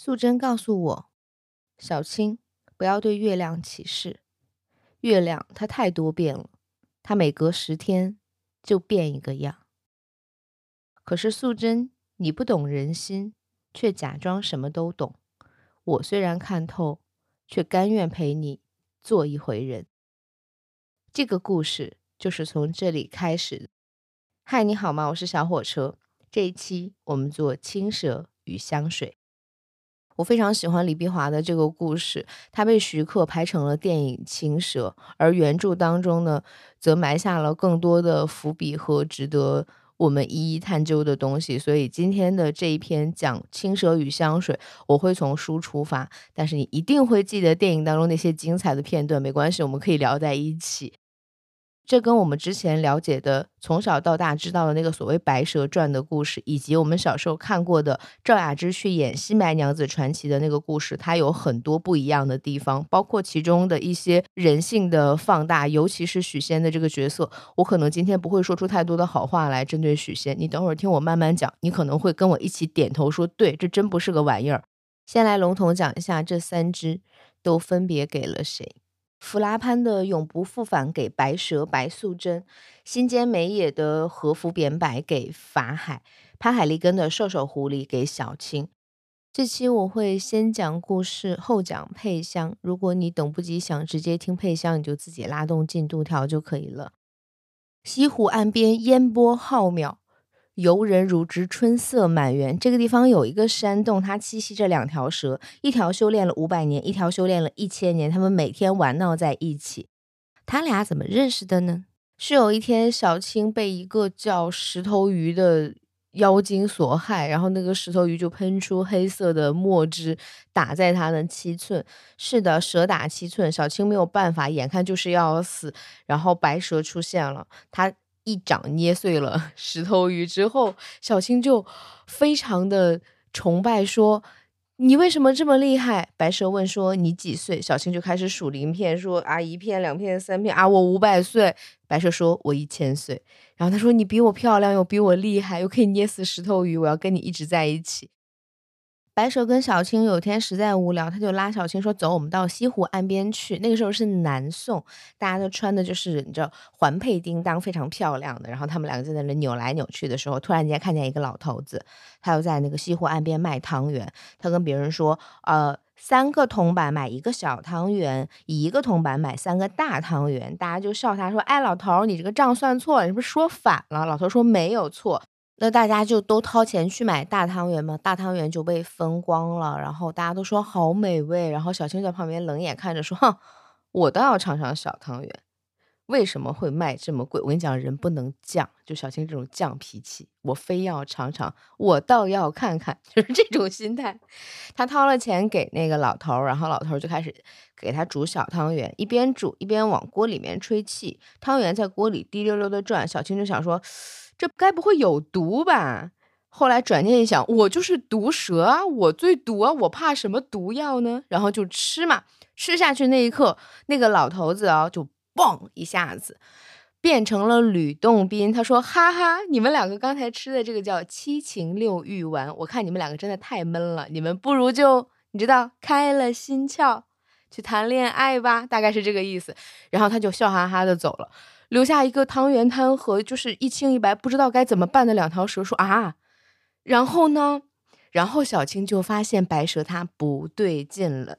素贞告诉我：“小青，不要对月亮起誓。月亮它太多变了，它每隔十天就变一个样。可是素贞，你不懂人心，却假装什么都懂。我虽然看透，却甘愿陪你做一回人。这个故事就是从这里开始的。嗨，你好吗？我是小火车。这一期我们做青蛇与香水。”我非常喜欢李碧华的这个故事，它被徐克拍成了电影《青蛇》，而原著当中呢，则埋下了更多的伏笔和值得我们一一探究的东西。所以今天的这一篇讲青蛇与香水，我会从书出发，但是你一定会记得电影当中那些精彩的片段，没关系，我们可以聊在一起。这跟我们之前了解的、从小到大知道的那个所谓《白蛇传》的故事，以及我们小时候看过的赵雅芝去演《新白娘子传奇》的那个故事，它有很多不一样的地方，包括其中的一些人性的放大，尤其是许仙的这个角色。我可能今天不会说出太多的好话来针对许仙，你等会儿听我慢慢讲，你可能会跟我一起点头说：“对，这真不是个玩意儿。”先来笼统讲一下这三只都分别给了谁。弗拉潘的永不复返给白蛇白素贞，新间美野的和服扁柏给法海，潘海利根的瘦手狐狸给小青。这期我会先讲故事，后讲配香。如果你等不及想直接听配香，你就自己拉动进度条就可以了。西湖岸边烟波浩渺。游人如织，春色满园。这个地方有一个山洞，它栖息着两条蛇，一条修炼了五百年，一条修炼了一千年。他们每天玩闹在一起。他俩怎么认识的呢？是有一天，小青被一个叫石头鱼的妖精所害，然后那个石头鱼就喷出黑色的墨汁，打在他的七寸。是的，蛇打七寸，小青没有办法，眼看就是要死。然后白蛇出现了，他。一掌捏碎了 石头鱼之后，小青就非常的崇拜，说：“你为什么这么厉害？”白蛇问说：“你几岁？”小青就开始数鳞片，说：“啊，一片、两片、三片啊，我五百岁。”白蛇说：“我一千岁。”然后他说：“你比我漂亮，又比我厉害，又可以捏死石头鱼，我要跟你一直在一起。”白蛇跟小青有天实在无聊，他就拉小青说：“走，我们到西湖岸边去。”那个时候是南宋，大家都穿的就是你知道环佩叮当，非常漂亮的。然后他们两个在那里扭来扭去的时候，突然间看见一个老头子，他又在那个西湖岸边卖汤圆。他跟别人说：“呃，三个铜板买一个小汤圆，一个铜板买三个大汤圆。”大家就笑他说：“哎，老头，你这个账算错了，你是不是说反了？”老头说：“没有错。”那大家就都掏钱去买大汤圆嘛，大汤圆就被分光了，然后大家都说好美味，然后小青在旁边冷眼看着说：“ 哼，我倒要尝尝小汤圆，为什么会卖这么贵？我跟你讲，人不能犟，就小青这种犟脾气，我非要尝尝，我倒要看看，就是这种心态。他掏了钱给那个老头，然后老头就开始给他煮小汤圆，一边煮一边往锅里面吹气，汤圆在锅里滴溜溜的转，小青就想说。这该不会有毒吧？后来转念一想，我就是毒蛇啊，我最毒啊，我怕什么毒药呢？然后就吃嘛，吃下去那一刻，那个老头子啊，就嘣一下子变成了吕洞宾。他说：“哈哈，你们两个刚才吃的这个叫七情六欲丸，我看你们两个真的太闷了，你们不如就你知道开了心窍去谈恋爱吧，大概是这个意思。”然后他就笑哈哈的走了。留下一个汤圆摊和就是一清一白不知道该怎么办的两条蛇，说啊，然后呢，然后小青就发现白蛇它不对劲了。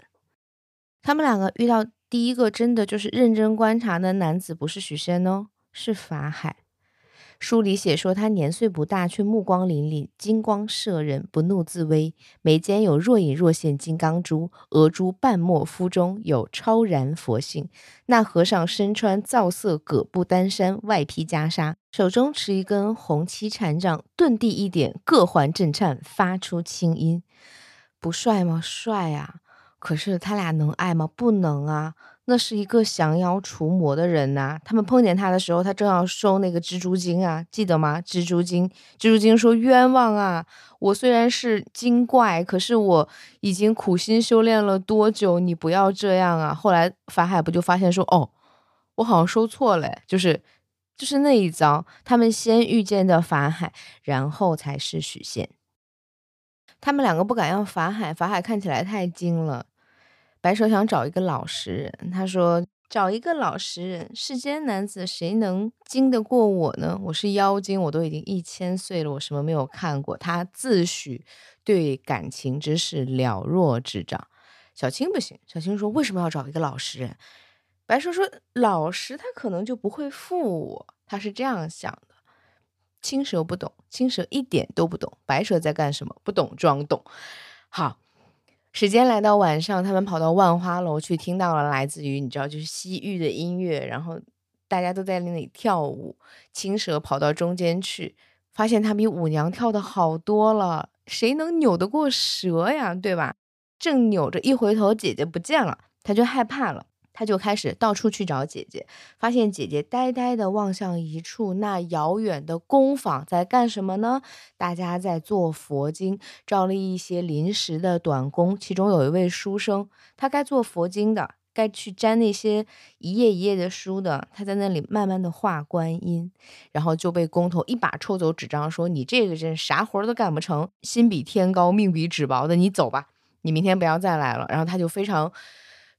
他们两个遇到第一个真的就是认真观察的男子，不是许仙哦，是法海。书里写说，他年岁不大，却目光凛凛，金光射人，不怒自威，眉间有若隐若现金刚珠，额珠半没，肤中有超然佛性。那和尚身穿皂色葛布单衫，外披袈裟，手中持一根红漆禅杖，顿地一点，各环震颤，发出清音。不帅吗？帅啊！可是他俩能爱吗？不能啊！那是一个降妖除魔的人呐。他们碰见他的时候，他正要收那个蜘蛛精啊，记得吗？蜘蛛精，蜘蛛精说：“冤枉啊！我虽然是精怪，可是我已经苦心修炼了多久？你不要这样啊！”后来法海不就发现说：“哦，我好像收错了，就是就是那一遭，他们先遇见的法海，然后才是许仙。”他们两个不敢要法海，法海看起来太精了。白蛇想找一个老实人，他说：“找一个老实人，世间男子谁能经得过我呢？我是妖精，我都已经一千岁了，我什么没有看过？”他自诩对感情之事了若指掌。小青不行，小青说：“为什么要找一个老实人？”白蛇说：“老实，他可能就不会负我。”他是这样想的。青蛇不懂，青蛇一点都不懂白蛇在干什么，不懂装懂。好。时间来到晚上，他们跑到万花楼去，听到了来自于你知道就是西域的音乐，然后大家都在那里跳舞。青蛇跑到中间去，发现他比舞娘跳的好多了。谁能扭得过蛇呀？对吧？正扭着，一回头，姐姐不见了，他就害怕了。他就开始到处去找姐姐，发现姐姐呆呆地望向一处那遥远的工坊，在干什么呢？大家在做佛经，招了一些临时的短工。其中有一位书生，他该做佛经的，该去粘那些一页一页的书的。他在那里慢慢的画观音，然后就被工头一把抽走纸张，说：“你这个人啥活都干不成，心比天高，命比纸薄的，你走吧，你明天不要再来了。”然后他就非常。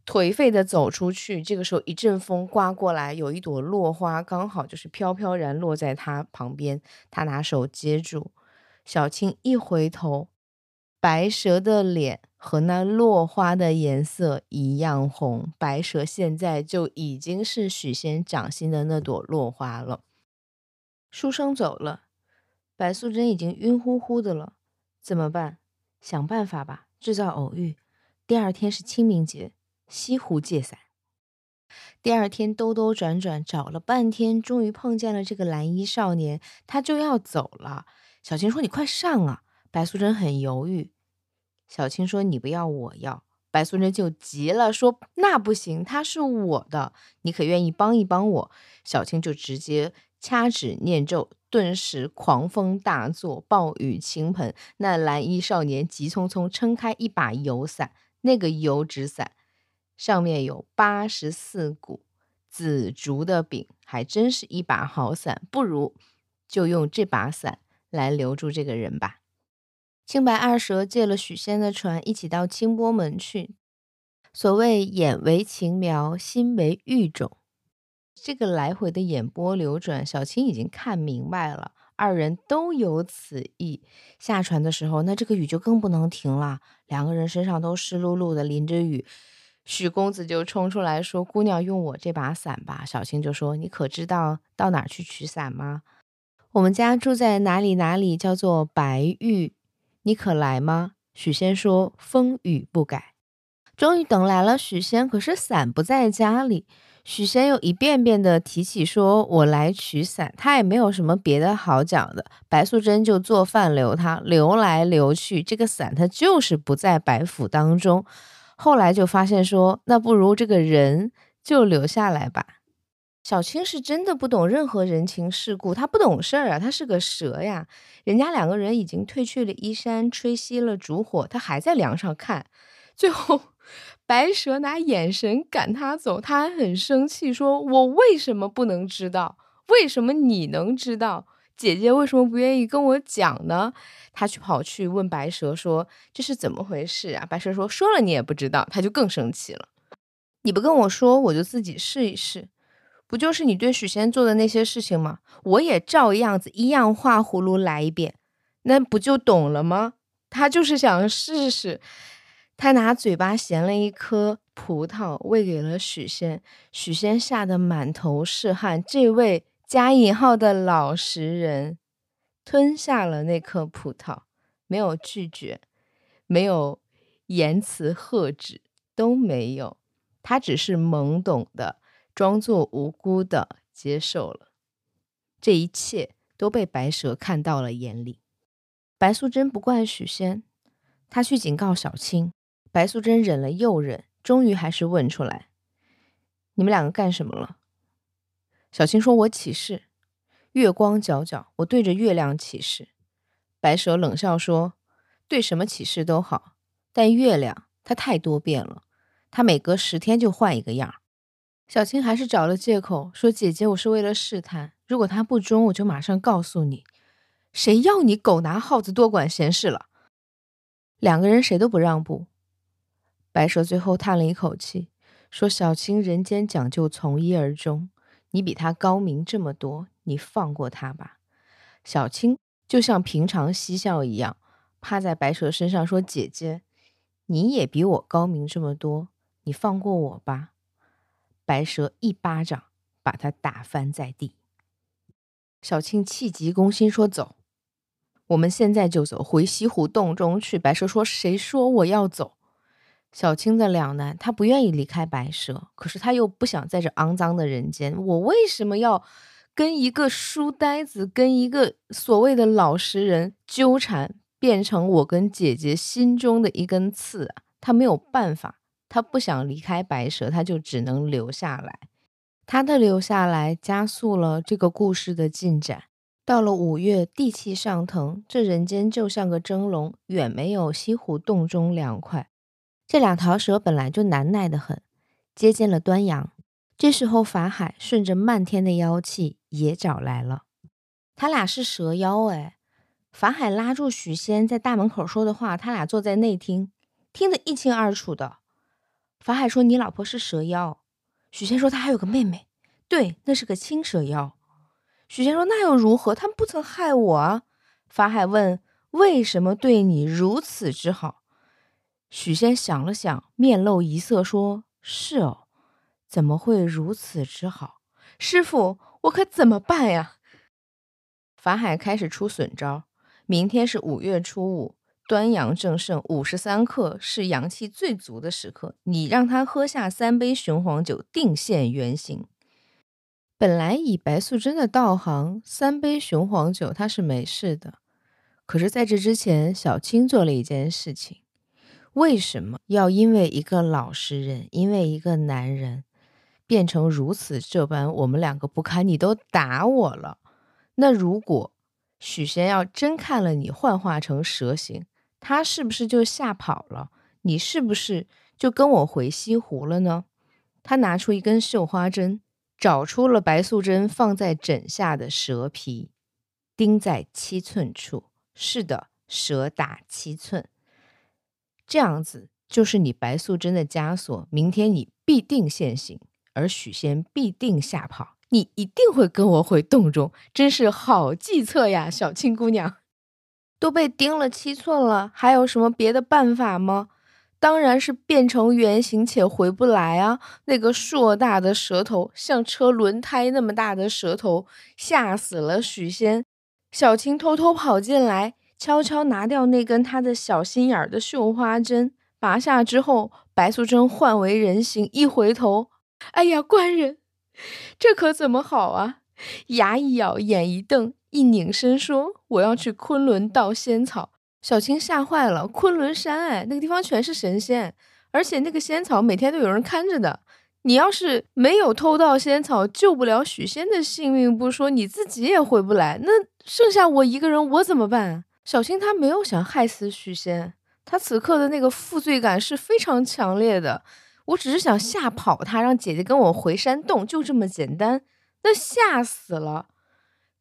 颓废的走出去，这个时候一阵风刮过来，有一朵落花刚好就是飘飘然落在他旁边，他拿手接住。小青一回头，白蛇的脸和那落花的颜色一样红，白蛇现在就已经是许仙掌心的那朵落花了。书生走了，白素贞已经晕乎乎的了，怎么办？想办法吧，制造偶遇。第二天是清明节。西湖借伞，第二天兜兜转转找了半天，终于碰见了这个蓝衣少年，他就要走了。小青说：“你快上啊！”白素贞很犹豫。小青说：“你不要，我要。”白素贞就急了，说：“那不行，他是我的，你可愿意帮一帮我？”小青就直接掐指念咒，顿时狂风大作，暴雨倾盆。那蓝衣少年急匆匆撑开一把油伞，那个油纸伞。上面有八十四股紫竹的柄，还真是一把好伞。不如就用这把伞来留住这个人吧。青白二蛇借了许仙的船，一起到清波门去。所谓眼为情苗，心为玉种，这个来回的眼波流转，小青已经看明白了，二人都有此意。下船的时候，那这个雨就更不能停了，两个人身上都湿漉漉的，淋着雨。许公子就冲出来说：“姑娘，用我这把伞吧。”小青就说：“你可知道到哪儿去取伞吗？我们家住在哪里哪里，叫做白玉，你可来吗？”许仙说：“风雨不改。”终于等来了许仙，可是伞不在家里。许仙又一遍遍的提起说：“我来取伞。”他也没有什么别的好讲的。白素贞就做饭留他，留来留去，这个伞他就是不在白府当中。后来就发现说，那不如这个人就留下来吧。小青是真的不懂任何人情世故，他不懂事儿啊，他是个蛇呀。人家两个人已经褪去了衣衫，吹熄了烛火，他还在梁上看。最后，白蛇拿眼神赶他走，他还很生气，说我为什么不能知道？为什么你能知道？姐姐为什么不愿意跟我讲呢？他去跑去问白蛇说：“这是怎么回事啊？”白蛇说：“说了你也不知道。”他就更生气了。你不跟我说，我就自己试一试。不就是你对许仙做的那些事情吗？我也照样子一样画葫芦来一遍，那不就懂了吗？他就是想试试。他拿嘴巴衔了一颗葡萄喂给了许仙，许仙吓得满头是汗。这位。加引号的老实人吞下了那颗葡萄，没有拒绝，没有言辞喝止，都没有，他只是懵懂的，装作无辜的接受了。这一切都被白蛇看到了眼里。白素贞不怪许仙，他去警告小青。白素贞忍了又忍，终于还是问出来：“你们两个干什么了？”小青说：“我起誓，月光皎皎，我对着月亮起誓。”白蛇冷笑说：“对什么起誓都好，但月亮它太多变了，它每隔十天就换一个样。”小青还是找了借口说：“姐姐，我是为了试探，如果他不忠，我就马上告诉你。谁要你狗拿耗子多管闲事了？”两个人谁都不让步。白蛇最后叹了一口气，说：“小青人间讲究从一而终，你比他高明这么多，你放过他吧。”小青就像平常嬉笑一样，趴在白蛇身上说：“姐姐，你也比我高明这么多，你放过我吧。”白蛇一巴掌把他打翻在地。小青气急攻心说：“走，我们现在就走回西湖洞中去。”白蛇说：“谁说我要走？”小青的两难，她不愿意离开白蛇，可是她又不想在这肮脏的人间。我为什么要跟一个书呆子，跟一个所谓的老实人纠缠，变成我跟姐姐心中的一根刺啊？他没有办法，他不想离开白蛇，他就只能留下来。他的留下来加速了这个故事的进展。到了五月，地气上腾，这人间就像个蒸笼，远没有西湖洞中凉快。这两条蛇本来就难耐的很，接近了端阳。这时候，法海顺着漫天的妖气也找来了。他俩是蛇妖哎。法海拉住许仙在大门口说的话，他俩坐在内厅，听得一清二楚的。法海说：“你老婆是蛇妖。”许仙说：“他还有个妹妹，对，那是个青蛇妖。”许仙说：“那又如何？他们不曾害我啊。”法海问：“为什么对你如此之好？”许仙想了想，面露一色，说：“是哦，怎么会如此之好？师傅，我可怎么办呀？”法海开始出损招：“明天是五月初五。”端阳正盛，五十三刻是阳气最足的时刻。你让他喝下三杯雄黄酒，定现原形。本来以白素贞的道行，三杯雄黄酒他是没事的。可是在这之前，小青做了一件事情。为什么要因为一个老实人，因为一个男人，变成如此这般？我们两个不堪，你都打我了。那如果许仙要真看了你幻化成蛇形？他是不是就吓跑了？你是不是就跟我回西湖了呢？他拿出一根绣花针，找出了白素贞放在枕下的蛇皮，钉在七寸处。是的，蛇打七寸，这样子就是你白素贞的枷锁。明天你必定现形，而许仙必定吓跑。你一定会跟我回洞中，真是好计策呀，小青姑娘。都被钉了七寸了，还有什么别的办法吗？当然是变成圆形且回不来啊！那个硕大的舌头，像车轮胎那么大的舌头，吓死了许仙。小青偷偷跑进来，悄悄拿掉那根他的小心眼儿的绣花针，拔下之后，白素贞换为人形，一回头，哎呀，官人，这可怎么好啊？牙一咬，眼一瞪。一拧身说：“我要去昆仑盗仙草。”小青吓坏了。昆仑山，哎，那个地方全是神仙，而且那个仙草每天都有人看着的。你要是没有偷盗仙草，救不了许仙的性命不说，你自己也回不来。那剩下我一个人，我怎么办？小青她没有想害死许仙，她此刻的那个负罪感是非常强烈的。我只是想吓跑他，让姐姐跟我回山洞，就这么简单。那吓死了。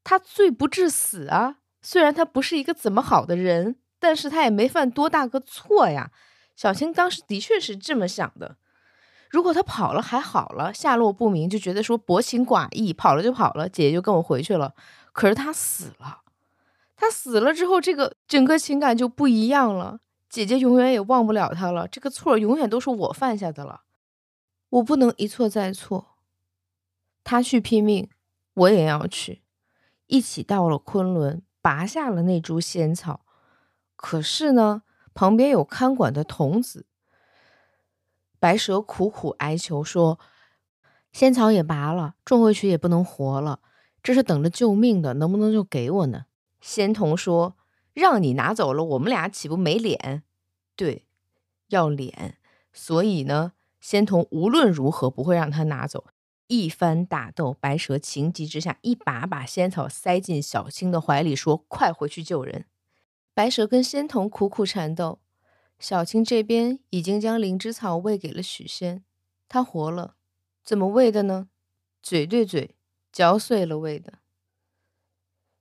他罪不至死啊！虽然他不是一个怎么好的人，但是他也没犯多大个错呀。小青当时的确是这么想的。如果他跑了还好了，下落不明，就觉得说薄情寡义，跑了就跑了，姐姐就跟我回去了。可是他死了，他死了之后，这个整个情感就不一样了。姐姐永远也忘不了他了，这个错永远都是我犯下的了。我不能一错再错。他去拼命，我也要去。一起到了昆仑，拔下了那株仙草。可是呢，旁边有看管的童子。白蛇苦苦哀求说：“仙草也拔了，种回去也不能活了，这是等着救命的，能不能就给我呢？”仙童说：“让你拿走了，我们俩岂不没脸？对，要脸。所以呢，仙童无论如何不会让他拿走。”一番打斗，白蛇情急之下，一把把仙草塞进小青的怀里，说：“快回去救人。”白蛇跟仙童苦苦缠斗，小青这边已经将灵芝草喂给了许仙，他活了，怎么喂的呢？嘴对嘴，嚼碎了喂的。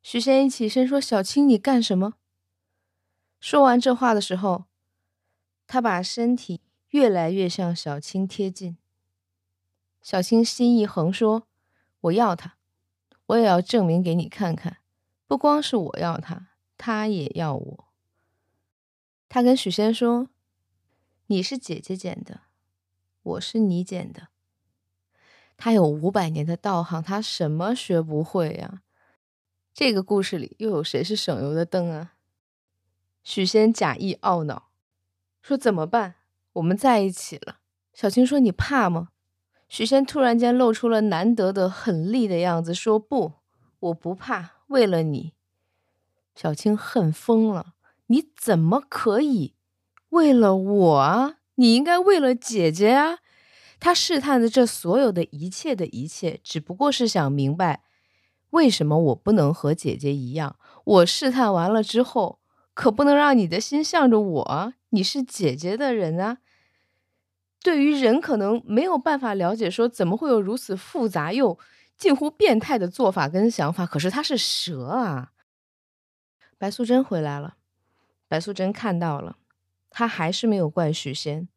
许仙一起身说：“小青，你干什么？”说完这话的时候，他把身体越来越向小青贴近。小青心一横说：“我要他，我也要证明给你看看，不光是我要他，他也要我。”他跟许仙说：“你是姐姐捡的，我是你捡的。”他有五百年的道行，他什么学不会呀？这个故事里又有谁是省油的灯啊？许仙假意懊恼说：“怎么办？我们在一起了。”小青说：“你怕吗？”许仙突然间露出了难得的狠厉的样子，说：“不，我不怕。为了你。”小青恨疯了：“你怎么可以为了我啊？你应该为了姐姐啊！”他试探的这所有的一切的一切，只不过是想明白，为什么我不能和姐姐一样？我试探完了之后，可不能让你的心向着我。你是姐姐的人啊。对于人，可能没有办法了解，说怎么会有如此复杂又近乎变态的做法跟想法。可是他是蛇啊。白素贞回来了，白素贞看到了，她还是没有怪许仙。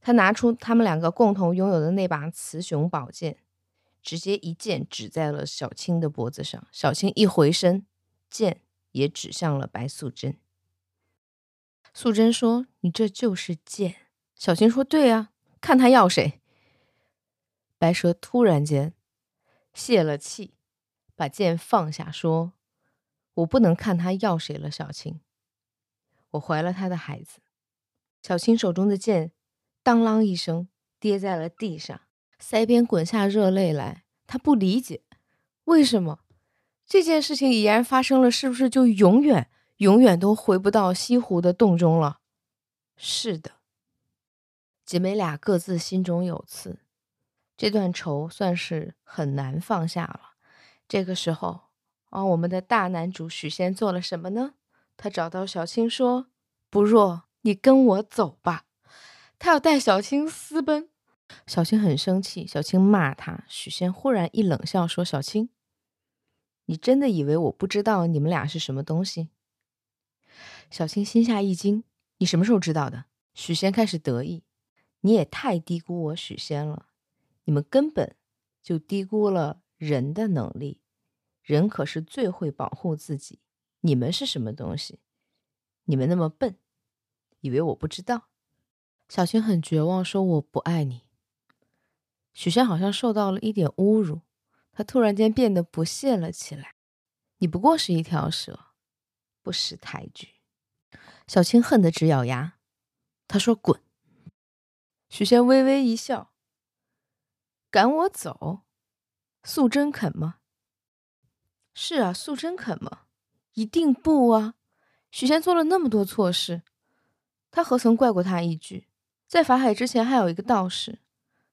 他拿出他们两个共同拥有的那把雌雄宝剑，直接一剑指在了小青的脖子上。小青一回身，剑也指向了白素贞。素贞说：“你这就是剑。”小青说：“对啊，看他要谁。”白蛇突然间泄了气，把剑放下，说：“我不能看他要谁了，小青，我怀了他的孩子。”小青手中的剑。当啷一声，跌在了地上，腮边滚下热泪来。他不理解，为什么这件事情已然发生了，是不是就永远、永远都回不到西湖的洞中了？是的，姐妹俩各自心中有刺，这段仇算是很难放下了。这个时候，啊，我们的大男主许仙做了什么呢？他找到小青说：“不若你跟我走吧。”他要带小青私奔，小青很生气。小青骂他，许仙忽然一冷笑说：“小青，你真的以为我不知道你们俩是什么东西？”小青心下一惊：“你什么时候知道的？”许仙开始得意：“你也太低估我许仙了，你们根本就低估了人的能力。人可是最会保护自己。你们是什么东西？你们那么笨，以为我不知道？”小青很绝望，说：“我不爱你。”许仙好像受到了一点侮辱，他突然间变得不屑了起来：“你不过是一条蛇，不识抬举。”小青恨得直咬牙，他说：“滚！”许仙微微一笑：“赶我走？素贞肯吗？”“是啊，素贞肯吗？”“一定不啊！”许仙做了那么多错事，他何曾怪过他一句？在法海之前，还有一个道士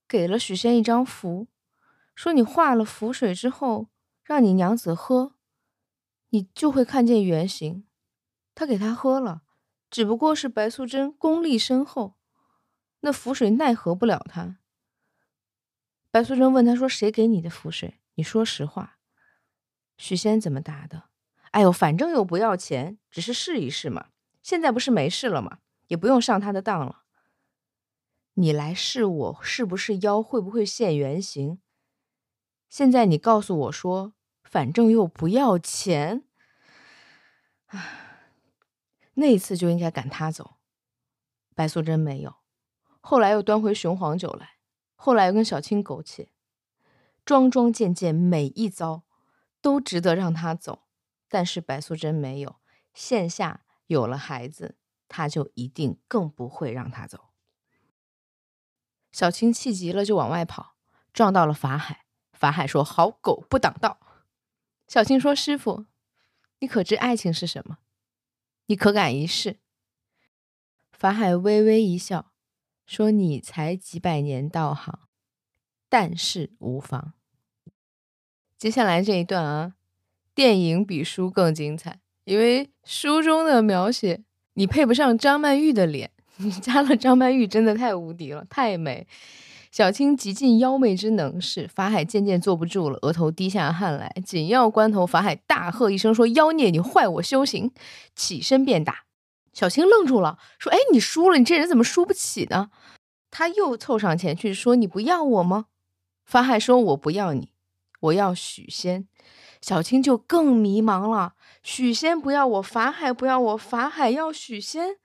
给了许仙一张符，说你化了符水之后，让你娘子喝，你就会看见原形。他给他喝了，只不过是白素贞功力深厚，那符水奈何不了他。白素贞问他说：“谁给你的符水？你说实话。”许仙怎么答的？哎呦，反正又不要钱，只是试一试嘛。现在不是没事了吗？也不用上他的当了。你来试我是不是妖，会不会现原形？现在你告诉我说，反正又不要钱，唉，那一次就应该赶他走。白素贞没有，后来又端回雄黄酒来，后来又跟小青苟且，桩桩件件每一遭都值得让他走，但是白素贞没有，线下有了孩子，他就一定更不会让他走。小青气急了，就往外跑，撞到了法海。法海说：“好狗不挡道。”小青说：“师傅，你可知爱情是什么？你可敢一试？”法海微微一笑，说：“你才几百年道行，但是无妨。”接下来这一段啊，电影比书更精彩，因为书中的描写你配不上张曼玉的脸。你 加了张曼玉真的太无敌了，太美。小青极尽妖媚之能事，法海渐渐坐不住了，额头滴下汗来。紧要关头，法海大喝一声说：“妖孽，你坏我修行！”起身便打。小青愣住了，说：“哎，你输了，你这人怎么输不起呢？”他又凑上前去说：“你不要我吗？”法海说：“我不要你，我要许仙。”小青就更迷茫了。许仙不要我，法海不要我，法海要许仙，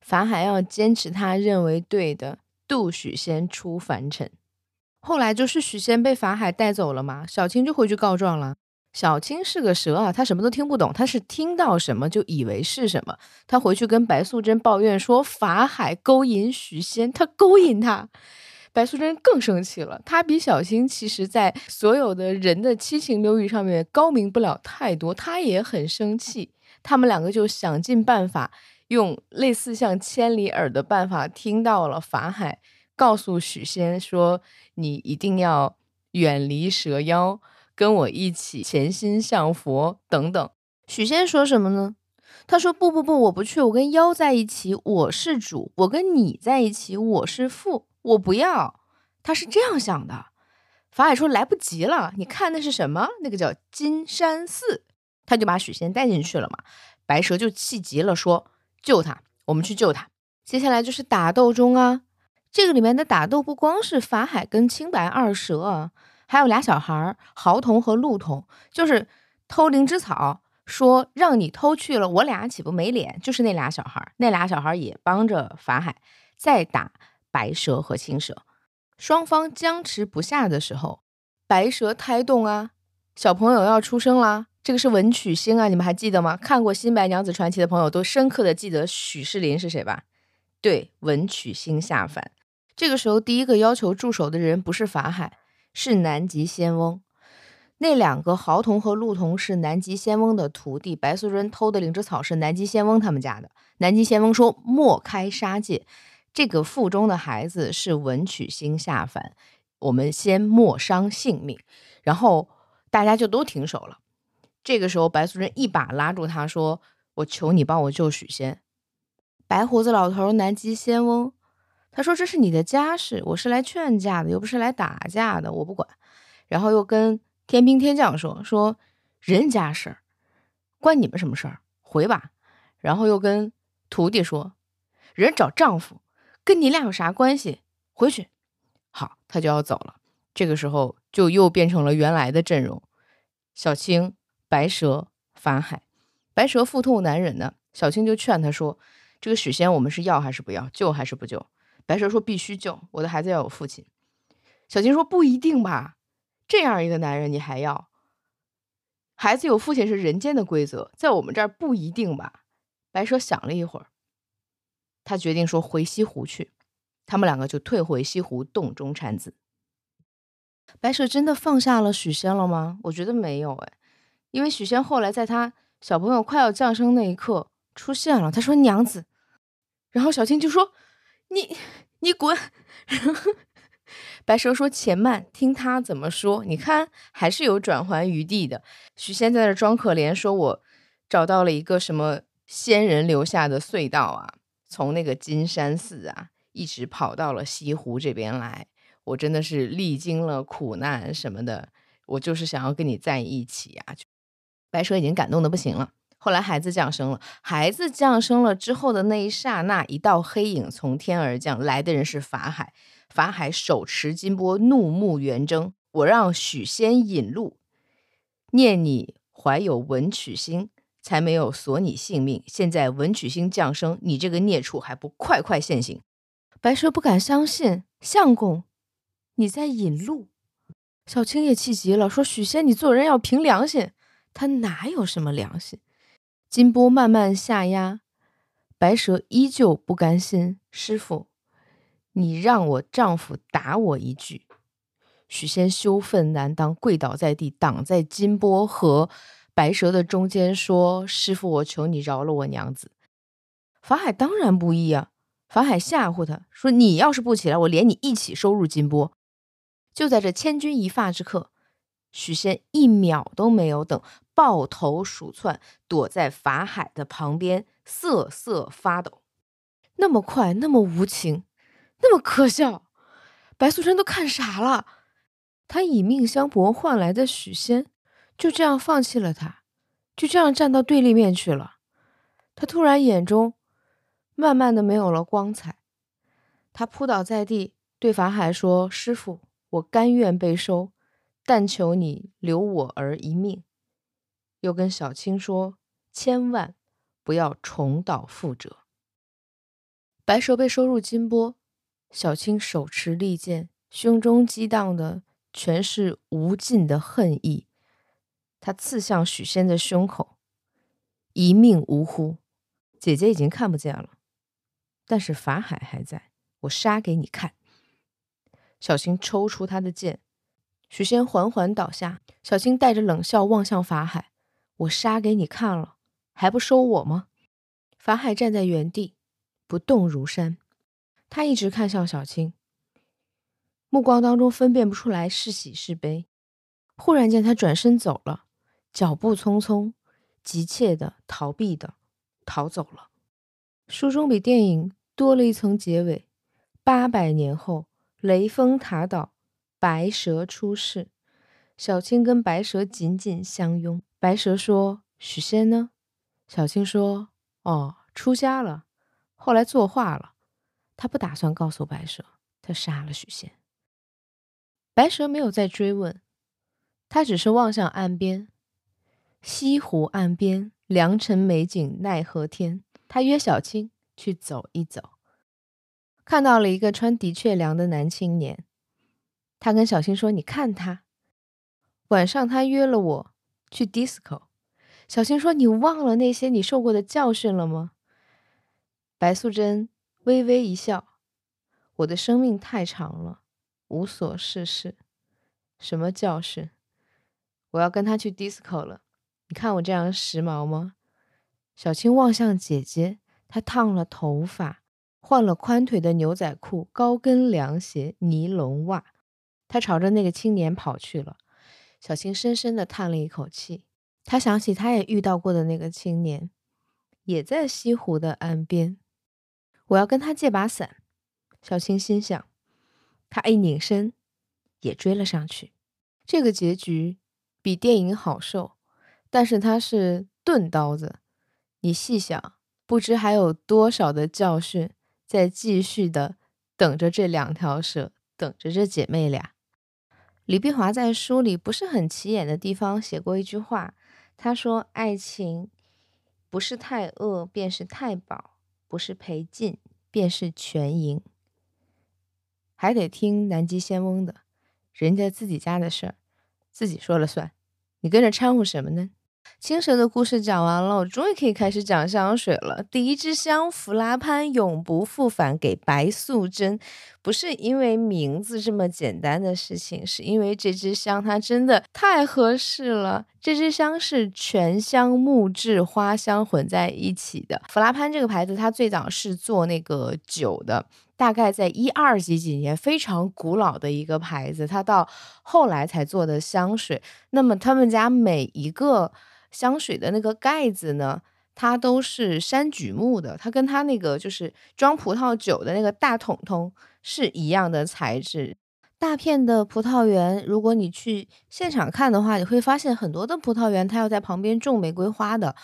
法海要坚持他认为对的，渡许仙出凡尘。后来就是许仙被法海带走了嘛，小青就回去告状了。小青是个蛇啊，他什么都听不懂，他是听到什么就以为是什么。他回去跟白素贞抱怨说法海勾引许仙，他勾引他。白素贞更生气了，她比小青其实在所有的人的七情六欲上面高明不了太多，她也很生气。他们两个就想尽办法，用类似像千里耳的办法，听到了法海告诉许仙说：“你一定要远离蛇妖。”跟我一起潜心向佛等等，许仙说什么呢？他说不不不，我不去，我跟妖在一起，我是主；我跟你在一起，我是父，我不要。他是这样想的。法海说来不及了，你看那是什么？那个叫金山寺，他就把许仙带进去了嘛。白蛇就气急了，说救他，我们去救他。接下来就是打斗中啊，这个里面的打斗不光是法海跟青白二蛇。还有俩小孩儿，豪童和陆童，就是偷灵芝草，说让你偷去了，我俩岂不没脸？就是那俩小孩儿，那俩小孩儿也帮着法海在打白蛇和青蛇，双方僵持不下的时候，白蛇胎动啊，小朋友要出生啦，这个是文曲星啊，你们还记得吗？看过《新白娘子传奇》的朋友都深刻的记得许仕林是谁吧？对，文曲星下凡，这个时候第一个要求助手的人不是法海。是南极仙翁，那两个豪童和陆童是南极仙翁的徒弟。白素贞偷的灵芝草是南极仙翁他们家的。南极仙翁说：“莫开杀戒，这个腹中的孩子是文曲星下凡，我们先莫伤性命。”然后大家就都停手了。这个时候，白素贞一把拉住他说：“我求你帮我救许仙。”白胡子老头南极仙翁。他说：“这是你的家事，我是来劝架的，又不是来打架的，我不管。”然后又跟天兵天将说：“说人家事儿，关你们什么事儿？回吧。”然后又跟徒弟说：“人找丈夫，跟你俩有啥关系？回去。”好，他就要走了。这个时候就又变成了原来的阵容：小青、白蛇、法海。白蛇腹痛难忍呢，小青就劝他说：“这个许仙，我们是要还是不要？救还是不救？”白蛇说：“必须救我的孩子，要有父亲。”小青说：“不一定吧，这样一个男人你还要？孩子有父亲是人间的规则，在我们这儿不一定吧？”白蛇想了一会儿，他决定说：“回西湖去。”他们两个就退回西湖洞中产子。白蛇真的放下了许仙了吗？我觉得没有哎，因为许仙后来在他小朋友快要降生那一刻出现了，他说：“娘子。”然后小青就说。你你滚！然后白蛇说：“且慢，听他怎么说。你看，还是有转圜余地的。”许仙在那装可怜，说：“我找到了一个什么仙人留下的隧道啊，从那个金山寺啊，一直跑到了西湖这边来。我真的是历经了苦难什么的，我就是想要跟你在一起呀。”白蛇已经感动的不行了。后来孩子降生了，孩子降生了之后的那一刹那，一道黑影从天而降，来的人是法海。法海手持金钵，怒目圆睁：“我让许仙引路，念你怀有文曲星，才没有索你性命。现在文曲星降生，你这个孽畜还不快快现形！”白蛇不敢相信，相公，你在引路？小青也气急了，说：“许仙，你做人要凭良心，他哪有什么良心？”金波慢慢下压，白蛇依旧不甘心。师傅，你让我丈夫打我一句。许仙羞愤难当，跪倒在地，挡在金波和白蛇的中间，说：“师傅，我求你饶了我娘子。”法海当然不依啊！法海吓唬他说：“你要是不起来，我连你一起收入金波。”就在这千钧一发之刻，许仙一秒都没有等。抱头鼠窜，躲在法海的旁边，瑟瑟发抖。那么快，那么无情，那么可笑，白素贞都看傻了。他以命相搏换来的许仙，就这样放弃了他，就这样站到对立面去了。他突然眼中慢慢的没有了光彩。他扑倒在地，对法海说：“师傅，我甘愿被收，但求你留我儿一命。”又跟小青说：“千万不要重蹈覆辙。”白蛇被收入金钵，小青手持利剑，胸中激荡的全是无尽的恨意。他刺向许仙的胸口，一命呜呼！姐姐已经看不见了，但是法海还在。我杀给你看！小青抽出他的剑，许仙缓缓倒下。小青带着冷笑望向法海：“我杀给你看了，还不收我吗？”法海站在原地，不动如山。他一直看向小青，目光当中分辨不出来是喜是悲。忽然间，他转身走了，脚步匆匆，急切的逃避的逃走了。书中比电影多了一层结尾。八百年后，雷峰塔倒，白蛇出世。小青跟白蛇紧紧相拥。白蛇说：“许仙呢？”小青说：“哦，出家了，后来作画了。他不打算告诉白蛇，他杀了许仙。”白蛇没有再追问，他只是望向岸边，西湖岸边，良辰美景奈何天。他约小青去走一走。看到了一个穿的确良的男青年，他跟小青说：“你看他，晚上他约了我去 disco。”小青说：“你忘了那些你受过的教训了吗？”白素贞微微一笑：“我的生命太长了，无所事事。什么教训？我要跟他去 disco 了。你看我这样时髦吗？”小青望向姐姐，她烫了头发。换了宽腿的牛仔裤、高跟凉鞋、尼龙袜，他朝着那个青年跑去了。小青深深的叹了一口气，他想起他也遇到过的那个青年，也在西湖的岸边。我要跟他借把伞。小青心想，他一拧身，也追了上去。这个结局比电影好受，但是他是钝刀子，你细想，不知还有多少的教训。在继续的等着这两条蛇，等着这姐妹俩。李碧华在书里不是很起眼的地方写过一句话，他说：“爱情不是太饿便是太饱，不是赔尽便是全赢，还得听南极仙翁的，人家自己家的事儿，自己说了算，你跟着掺和什么呢？”青蛇的故事讲完了，我终于可以开始讲香水了。第一支香弗拉潘永不复返给白素贞，不是因为名字这么简单的事情，是因为这支香它真的太合适了。这支香是全香木质花香混在一起的。弗拉潘这个牌子，它最早是做那个酒的，大概在一二几几年，非常古老的一个牌子。它到后来才做的香水。那么他们家每一个。香水的那个盖子呢，它都是山榉木的，它跟它那个就是装葡萄酒的那个大桶桶是一样的材质。大片的葡萄园，如果你去现场看的话，你会发现很多的葡萄园它要在旁边种玫瑰花的，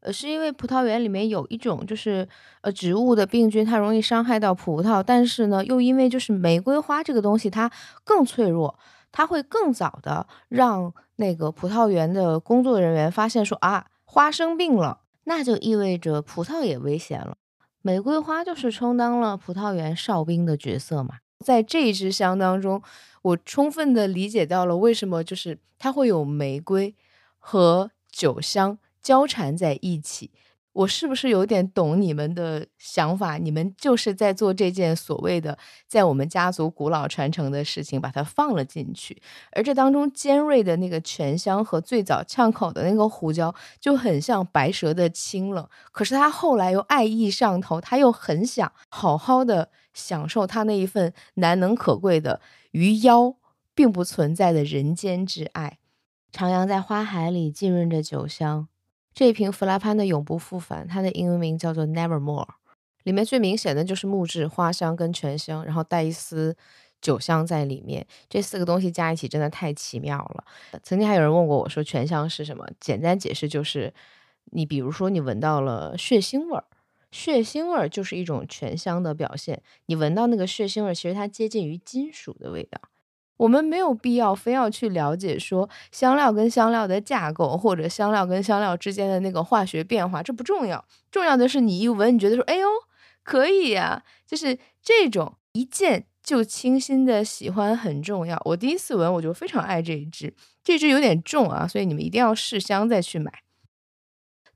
呃，是因为葡萄园里面有一种就是呃植物的病菌，它容易伤害到葡萄，但是呢，又因为就是玫瑰花这个东西它更脆弱。它会更早的让那个葡萄园的工作人员发现说啊，花生病了，那就意味着葡萄也危险了。玫瑰花就是充当了葡萄园哨兵的角色嘛。在这一支香当中，我充分的理解到了为什么就是它会有玫瑰和酒香交缠在一起。我是不是有点懂你们的想法？你们就是在做这件所谓的在我们家族古老传承的事情，把它放了进去。而这当中尖锐的那个泉香和最早呛口的那个胡椒，就很像白蛇的清冷。可是他后来又爱意上头，他又很想好好的享受他那一份难能可贵的鱼妖并不存在的人间之爱。徜徉在花海里，浸润着酒香。这一瓶弗拉潘的永不复返，它的英文名叫做 Nevermore，里面最明显的就是木质花香跟醛香，然后带一丝酒香在里面。这四个东西加一起真的太奇妙了。曾经还有人问过我说醛香是什么？简单解释就是，你比如说你闻到了血腥味儿，血腥味儿就是一种醛香的表现。你闻到那个血腥味儿，其实它接近于金属的味道。我们没有必要非要去了解说香料跟香料的架构，或者香料跟香料之间的那个化学变化，这不重要。重要的是你一闻，你觉得说，哎呦，可以呀，就是这种一见就清新的喜欢很重要。我第一次闻，我就非常爱这一支，这支有点重啊，所以你们一定要试香再去买。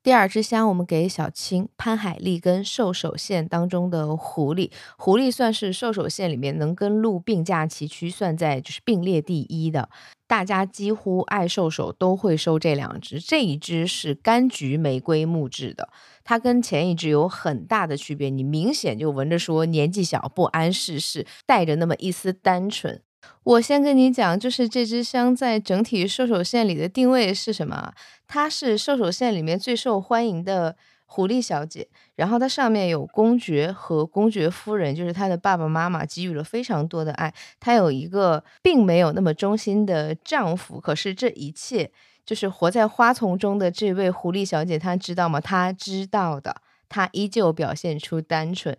第二支香，我们给小青潘海利跟兽首线当中的狐狸，狐狸算是兽首线里面能跟鹿并驾齐驱，算在就是并列第一的。大家几乎爱兽首都会收这两支，这一支是柑橘玫瑰木质的，它跟前一支有很大的区别，你明显就闻着说年纪小不谙世事，带着那么一丝单纯。我先跟你讲，就是这支香在整体兽首线里的定位是什么？它是兽首线里面最受欢迎的狐狸小姐，然后它上面有公爵和公爵夫人，就是她的爸爸妈妈给予了非常多的爱。她有一个并没有那么忠心的丈夫，可是这一切就是活在花丛中的这位狐狸小姐，她知道吗？她知道的，她依旧表现出单纯。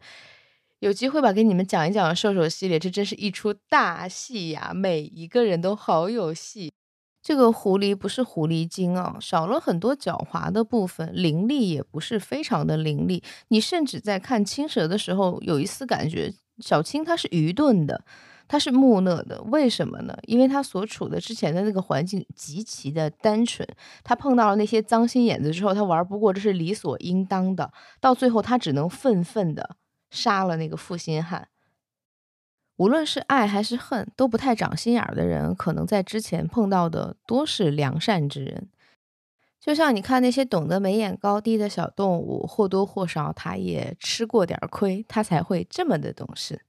有机会吧，给你们讲一讲兽首系列，这真是一出大戏呀！每一个人都好有戏。这个狐狸不是狐狸精啊，少了很多狡猾的部分，凌厉也不是非常的凌厉。你甚至在看青蛇的时候，有一丝感觉小青它是愚钝的，它是木讷的。为什么呢？因为它所处的之前的那个环境极其的单纯，他碰到了那些脏心眼子之后，他玩不过，这是理所应当的。到最后，他只能愤愤的。杀了那个负心汉。无论是爱还是恨，都不太长心眼儿的人，可能在之前碰到的多是良善之人。就像你看那些懂得眉眼高低的小动物，或多或少他也吃过点亏，他才会这么的懂事。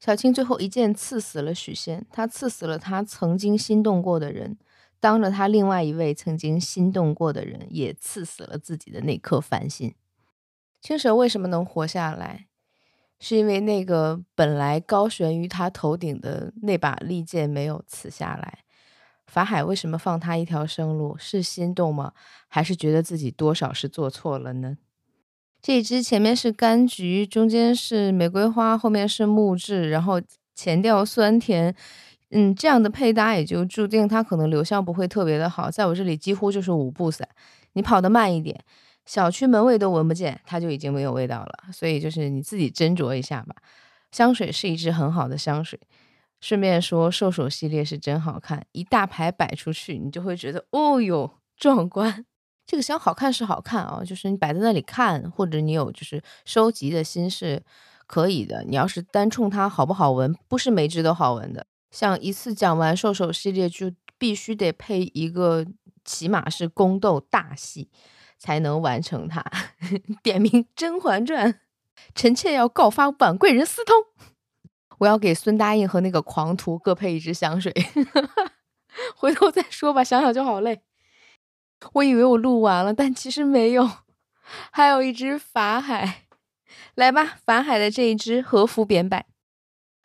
小青最后一剑刺死了许仙，他刺死了他曾经心动过的人，当着他另外一位曾经心动过的人，也刺死了自己的那颗凡心。青蛇为什么能活下来？是因为那个本来高悬于他头顶的那把利剑没有刺下来。法海为什么放他一条生路？是心动吗？还是觉得自己多少是做错了呢？这支前面是柑橘，中间是玫瑰花，后面是木质，然后前调酸甜，嗯，这样的配搭也就注定它可能留香不会特别的好。在我这里几乎就是五步散，你跑得慢一点。小区门卫都闻不见，它就已经没有味道了。所以就是你自己斟酌一下吧。香水是一支很好的香水。顺便说，兽首系列是真好看，一大排摆出去，你就会觉得哦哟壮观。这个香好看是好看啊，就是你摆在那里看，或者你有就是收集的心是可以的。你要是单冲它好不好闻，不是每支都好闻的。像一次讲完兽首系列，就必须得配一个，起码是宫斗大戏。才能完成它。点名《甄嬛传》，臣妾要告发婉贵人私通。我要给孙答应和那个狂徒各配一支香水。回头再说吧，想想就好累。我以为我录完了，但其实没有，还有一支法海。来吧，法海的这一支和服扁柏，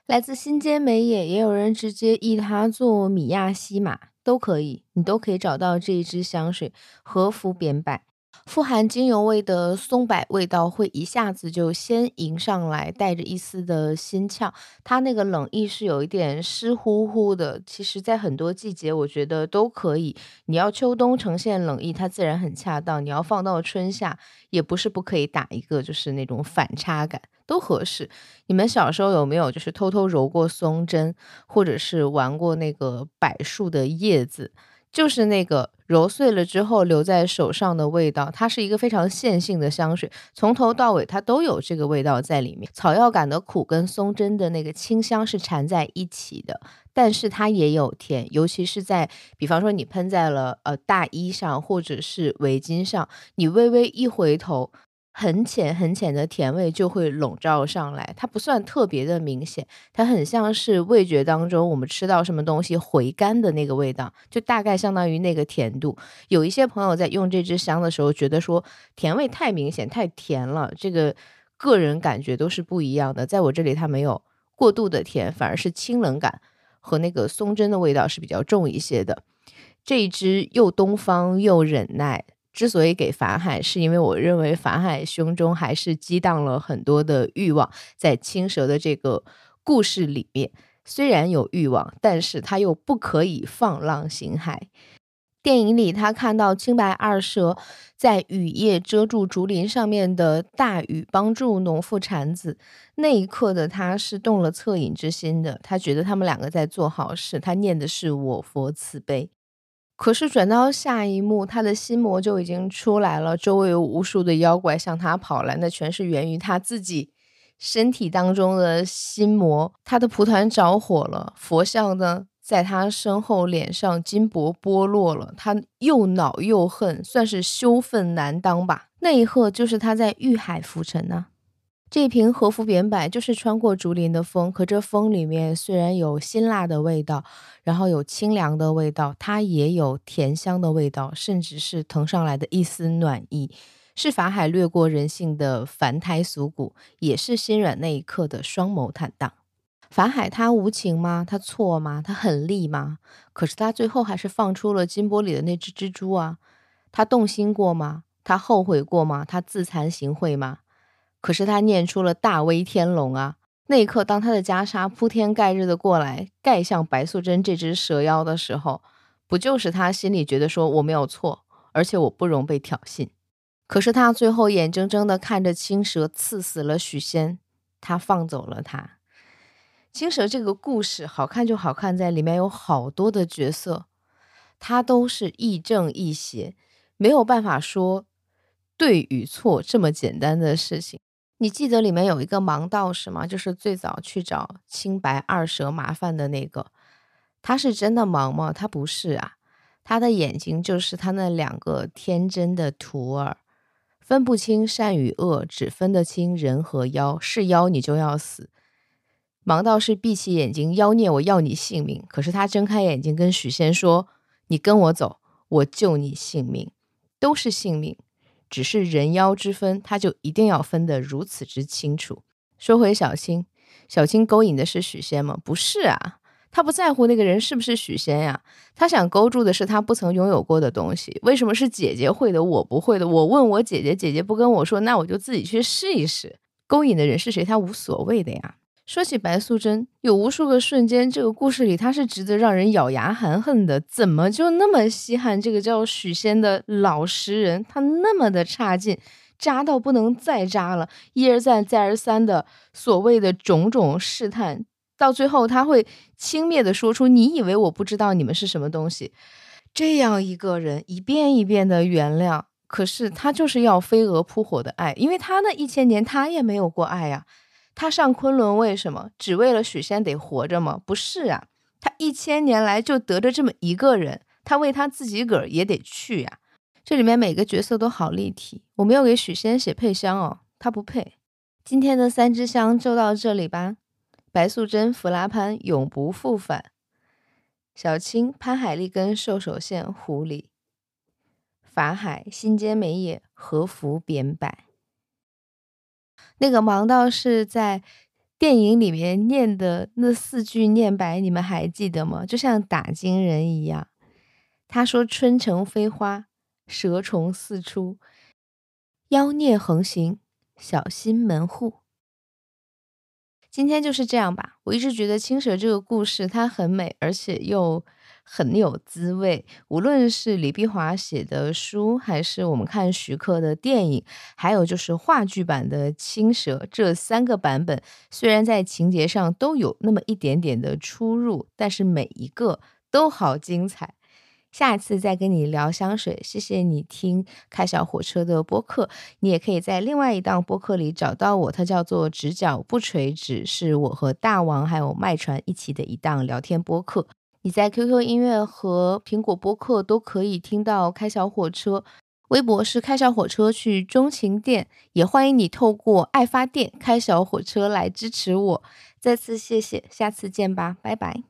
来自新间美野，也有人直接译它做米亚西马，都可以，你都可以找到这一支香水和服扁柏。富含精油味的松柏味道会一下子就先迎上来，带着一丝的心窍。它那个冷意是有一点湿乎乎的。其实，在很多季节，我觉得都可以。你要秋冬呈现冷意，它自然很恰当；你要放到春夏，也不是不可以打一个，就是那种反差感都合适。你们小时候有没有就是偷偷揉过松针，或者是玩过那个柏树的叶子？就是那个揉碎了之后留在手上的味道，它是一个非常线性的香水，从头到尾它都有这个味道在里面。草药感的苦跟松针的那个清香是缠在一起的，但是它也有甜，尤其是在比方说你喷在了呃大衣上或者是围巾上，你微微一回头。很浅很浅的甜味就会笼罩上来，它不算特别的明显，它很像是味觉当中我们吃到什么东西回甘的那个味道，就大概相当于那个甜度。有一些朋友在用这支香的时候，觉得说甜味太明显、太甜了，这个个人感觉都是不一样的。在我这里，它没有过度的甜，反而是清冷感和那个松针的味道是比较重一些的。这一支又东方又忍耐。之所以给法海，是因为我认为法海胸中还是激荡了很多的欲望，在青蛇的这个故事里面，虽然有欲望，但是他又不可以放浪形骸。电影里，他看到青白二蛇在雨夜遮住竹林上面的大雨，帮助农妇产子。那一刻的他是动了恻隐之心的，他觉得他们两个在做好事，他念的是我佛慈悲。可是转到下一幕，他的心魔就已经出来了，周围有无数的妖怪向他跑来，那全是源于他自己身体当中的心魔。他的蒲团着火了，佛像呢？在他身后，脸上金箔剥落了，他又恼又恨，算是羞愤难当吧。那一刻，就是他在欲海浮沉呢。这瓶和服扁柏就是穿过竹林的风，可这风里面虽然有辛辣的味道，然后有清凉的味道，它也有甜香的味道，甚至是腾上来的一丝暖意，是法海掠过人性的凡胎俗骨，也是心软那一刻的双眸坦荡。法海他无情吗？他错吗？他狠厉吗？可是他最后还是放出了金钵里的那只蜘蛛啊！他动心过吗？他后悔过吗？他自惭形秽吗？可是他念出了大威天龙啊！那一刻，当他的袈裟铺天盖日的过来盖向白素贞这只蛇妖的时候，不就是他心里觉得说我没有错，而且我不容被挑衅？可是他最后眼睁睁的看着青蛇刺死了许仙，他放走了他。青蛇这个故事好看就好看在里面有好多的角色，他都是亦正亦邪，没有办法说对与错这么简单的事情。你记得里面有一个盲道士吗？就是最早去找青白二蛇麻烦的那个，他是真的盲吗？他不是啊，他的眼睛就是他那两个天真的徒儿，分不清善与恶，只分得清人和妖，是妖你就要死。盲道士闭起眼睛，妖孽，我要你性命。可是他睁开眼睛，跟许仙说：“你跟我走，我救你性命，都是性命，只是人妖之分，他就一定要分得如此之清楚。”说回小青，小青勾引的是许仙吗？不是啊，他不在乎那个人是不是许仙呀，他想勾住的是他不曾拥有过的东西。为什么是姐姐会的，我不会的？我问我姐姐，姐姐不跟我说，那我就自己去试一试。勾引的人是谁，他无所谓的呀。说起白素贞，有无数个瞬间，这个故事里她是值得让人咬牙含恨的。怎么就那么稀罕这个叫许仙的老实人？他那么的差劲，渣到不能再渣了，一而再再而三的所谓的种种试探，到最后他会轻蔑的说出：“你以为我不知道你们是什么东西？”这样一个人，一遍一遍的原谅，可是他就是要飞蛾扑火的爱，因为他那一千年他也没有过爱呀。他上昆仑为什么？只为了许仙得活着吗？不是啊，他一千年来就得着这么一个人，他为他自己个儿也得去呀。这里面每个角色都好立体，我没有给许仙写配香哦，他不配。今天的三支香就到这里吧。白素贞、弗拉潘永不复返，小青、潘海利根兽首线狐狸，法海、心间美野和服扁柏。那个盲道是在电影里面念的那四句念白，你们还记得吗？就像打金人一样。他说：“春城飞花，蛇虫四出，妖孽横行，小心门户。”今天就是这样吧。我一直觉得青蛇这个故事它很美，而且又。很有滋味。无论是李碧华写的书，还是我们看徐克的电影，还有就是话剧版的《青蛇》，这三个版本虽然在情节上都有那么一点点的出入，但是每一个都好精彩。下一次再跟你聊香水，谢谢你听开小火车的播客。你也可以在另外一档播客里找到我，它叫做“直角不垂直”，是我和大王还有麦传一起的一档聊天播客。你在 QQ 音乐和苹果播客都可以听到开小火车，微博是开小火车去钟情店，也欢迎你透过爱发电开小火车来支持我。再次谢谢，下次见吧，拜拜。